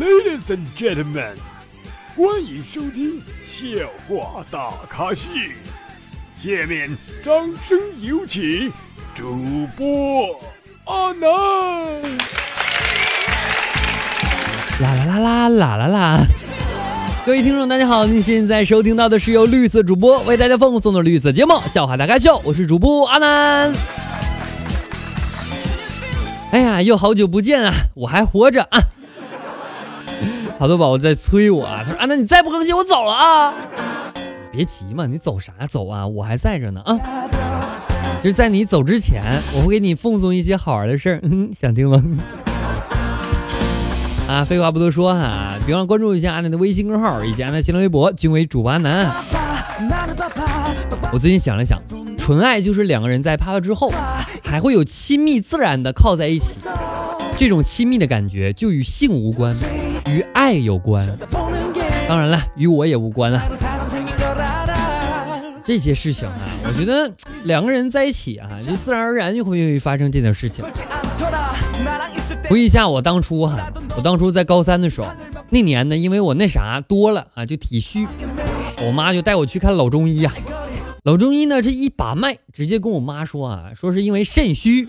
Ladies and gentlemen，欢迎收听笑话大咖秀。下面掌声有请主播阿南。啦啦啦啦啦啦啦！各位听众，大家好，您现在收听到的是由绿色主播为大家奉送的绿色节目《笑话大咖秀》，我是主播阿南。哎呀，又好久不见啊，我还活着啊！好多宝宝在催我啊，他说：“阿南，你再不更新，我走了啊！”别急嘛，你走啥走啊？我还在这呢啊！就是在你走之前，我会给你奉送一些好玩的事儿，嗯，想听吗？啊，废话不多说哈，别忘了关注一下阿南的微信公众号以及阿南新浪微博，均为主播阿南。我最近想了想，纯爱就是两个人在啪啪之后，还会有亲密自然的靠在一起，这种亲密的感觉就与性无关，与爱有关。当然了，与我也无关啊。这些事情啊，我觉得两个人在一起啊，就自然而然就会发生这点事情。回忆一下我当初哈，我当初在高三的时候，那年呢，因为我那啥多了啊，就体虚，我妈就带我去看老中医啊。老中医呢，这一把脉，直接跟我妈说啊，说是因为肾虚。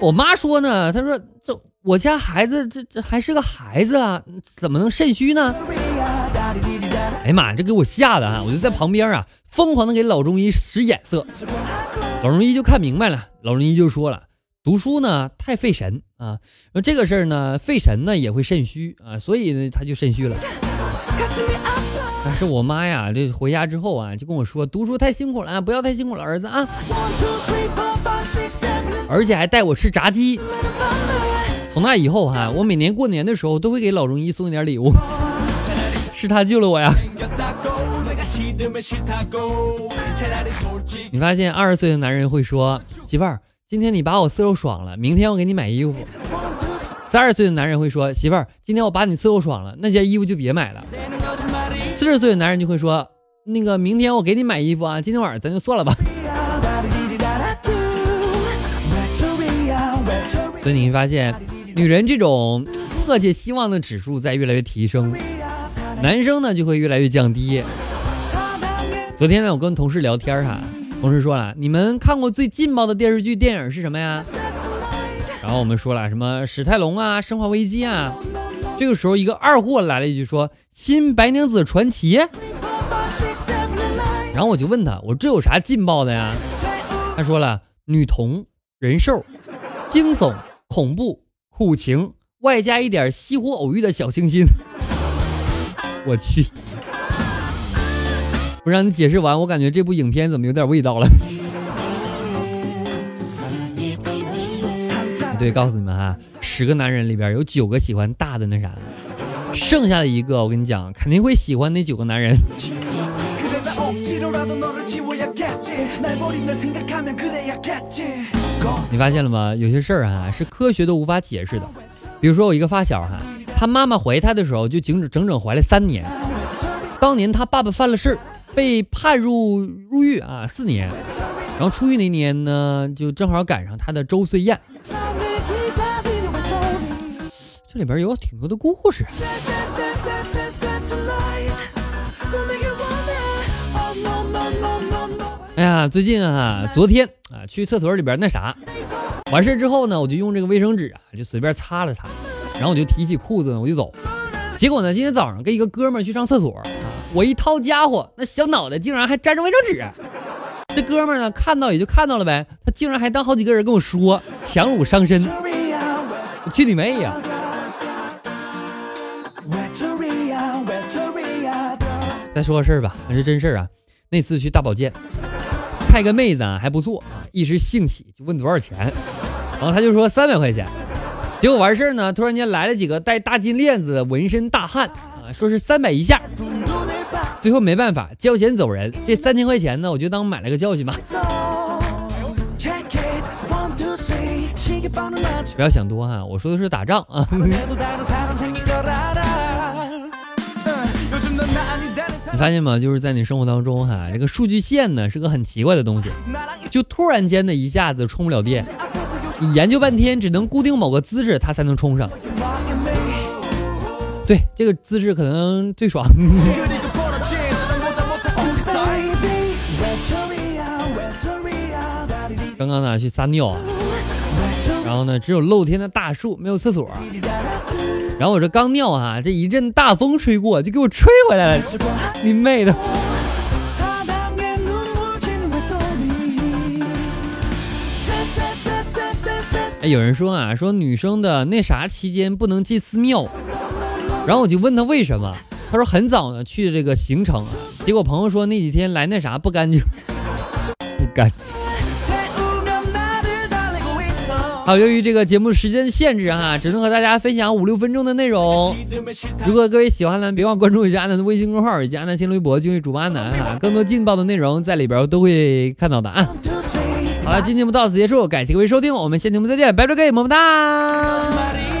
我妈说呢，她说这我家孩子这这还是个孩子啊，怎么能肾虚呢？哎呀妈，这给我吓的啊！我就在旁边啊，疯狂的给老中医使眼色。老中医就看明白了，老中医就说了。读书呢太费神啊，那这个事儿呢费神呢也会肾虚啊，所以呢他就肾虚了。但是我妈呀，这回家之后啊就跟我说，读书太辛苦了，不要太辛苦了，儿子啊。而且还带我吃炸鸡。从那以后哈，我每年过年的时候都会给老中医送一点礼物，是他救了我呀。你发现二十岁的男人会说，媳妇儿。今天你把我伺候爽了，明天我给你买衣服。三十岁的男人会说：“媳妇儿，今天我把你伺候爽了，那件衣服就别买了。”四十岁的男人就会说：“那个明天我给你买衣服啊，今天晚上咱就算了吧。”所以你会发现，女人这种迫切希望的指数在越来越提升，男生呢就会越来越降低。昨天呢，我跟同事聊天哈。同事说了，你们看过最劲爆的电视剧、电影是什么呀？然后我们说了什么史泰龙啊、生化危机啊。这个时候，一个二货来了一句说：“新白娘子传奇。”然后我就问他，我这有啥劲爆的呀？他说了，女同、人兽、惊悚、恐怖、苦情，外加一点西湖偶遇的小清新。我去。不让你解释完，我感觉这部影片怎么有点味道了？对，告诉你们哈，十个男人里边有九个喜欢大的那啥，剩下的一个我跟你讲，肯定会喜欢那九个男人。你发现了吗？有些事儿啊是科学都无法解释的。比如说我一个发小哈，他妈妈怀他的时候就整整整整怀了三年，当年他爸爸犯了事儿。被判入入狱啊，四年，然后出狱那年呢，就正好赶上他的周岁宴。这里边有挺多的故事。呀，最近啊，昨天啊，去厕所里边那啥，完事之后呢，我就用这个卫生纸啊，就随便擦了擦，然后我就提起裤子呢，我就走。结果呢，今天早上跟一个哥们儿去上厕所啊。我一掏家伙，那小脑袋竟然还沾着卫生纸。这哥们儿呢，看到也就看到了呗，他竟然还当好几个人跟我说强辱伤身。我去你妹呀！再说个事儿吧，那是真事儿啊。那次去大保健，看个妹子啊还不错啊，一时兴起就问多少钱，然后他就说三百块钱。结果完事儿呢，突然间来了几个戴大金链子的纹身大汉啊，说是三百一下。最后没办法交钱走人，这三千块钱呢，我就当买了个教训吧。不要想多哈，我说的是打仗啊。你发现吗？就是在你生活当中哈，这个数据线呢是个很奇怪的东西，就突然间的一下子充不了电，你研究半天只能固定某个姿势，它才能充上。对，这个姿势可能最爽。刚刚呢去撒尿啊，然后呢只有露天的大树，没有厕所。然后我这刚尿啊，这一阵大风吹过，就给我吹回来了。你妹的！哎，有人说啊，说女生的那啥期间不能进寺庙。然后我就问他为什么，他说很早呢去这个行程啊，结果朋友说那几天来那啥不干净，不干净。好，由于这个节目时间限制哈，只能和大家分享五六分钟的内容。如果各位喜欢呢，别忘关注一下阿南的微信公众号以及阿南新浪微博，就是主播阿南哈，更多劲爆的内容在里边都会看到的啊。好了，今天节目到此结束，感谢各位收听，我们下期节目再见，拜拜各位，么么哒。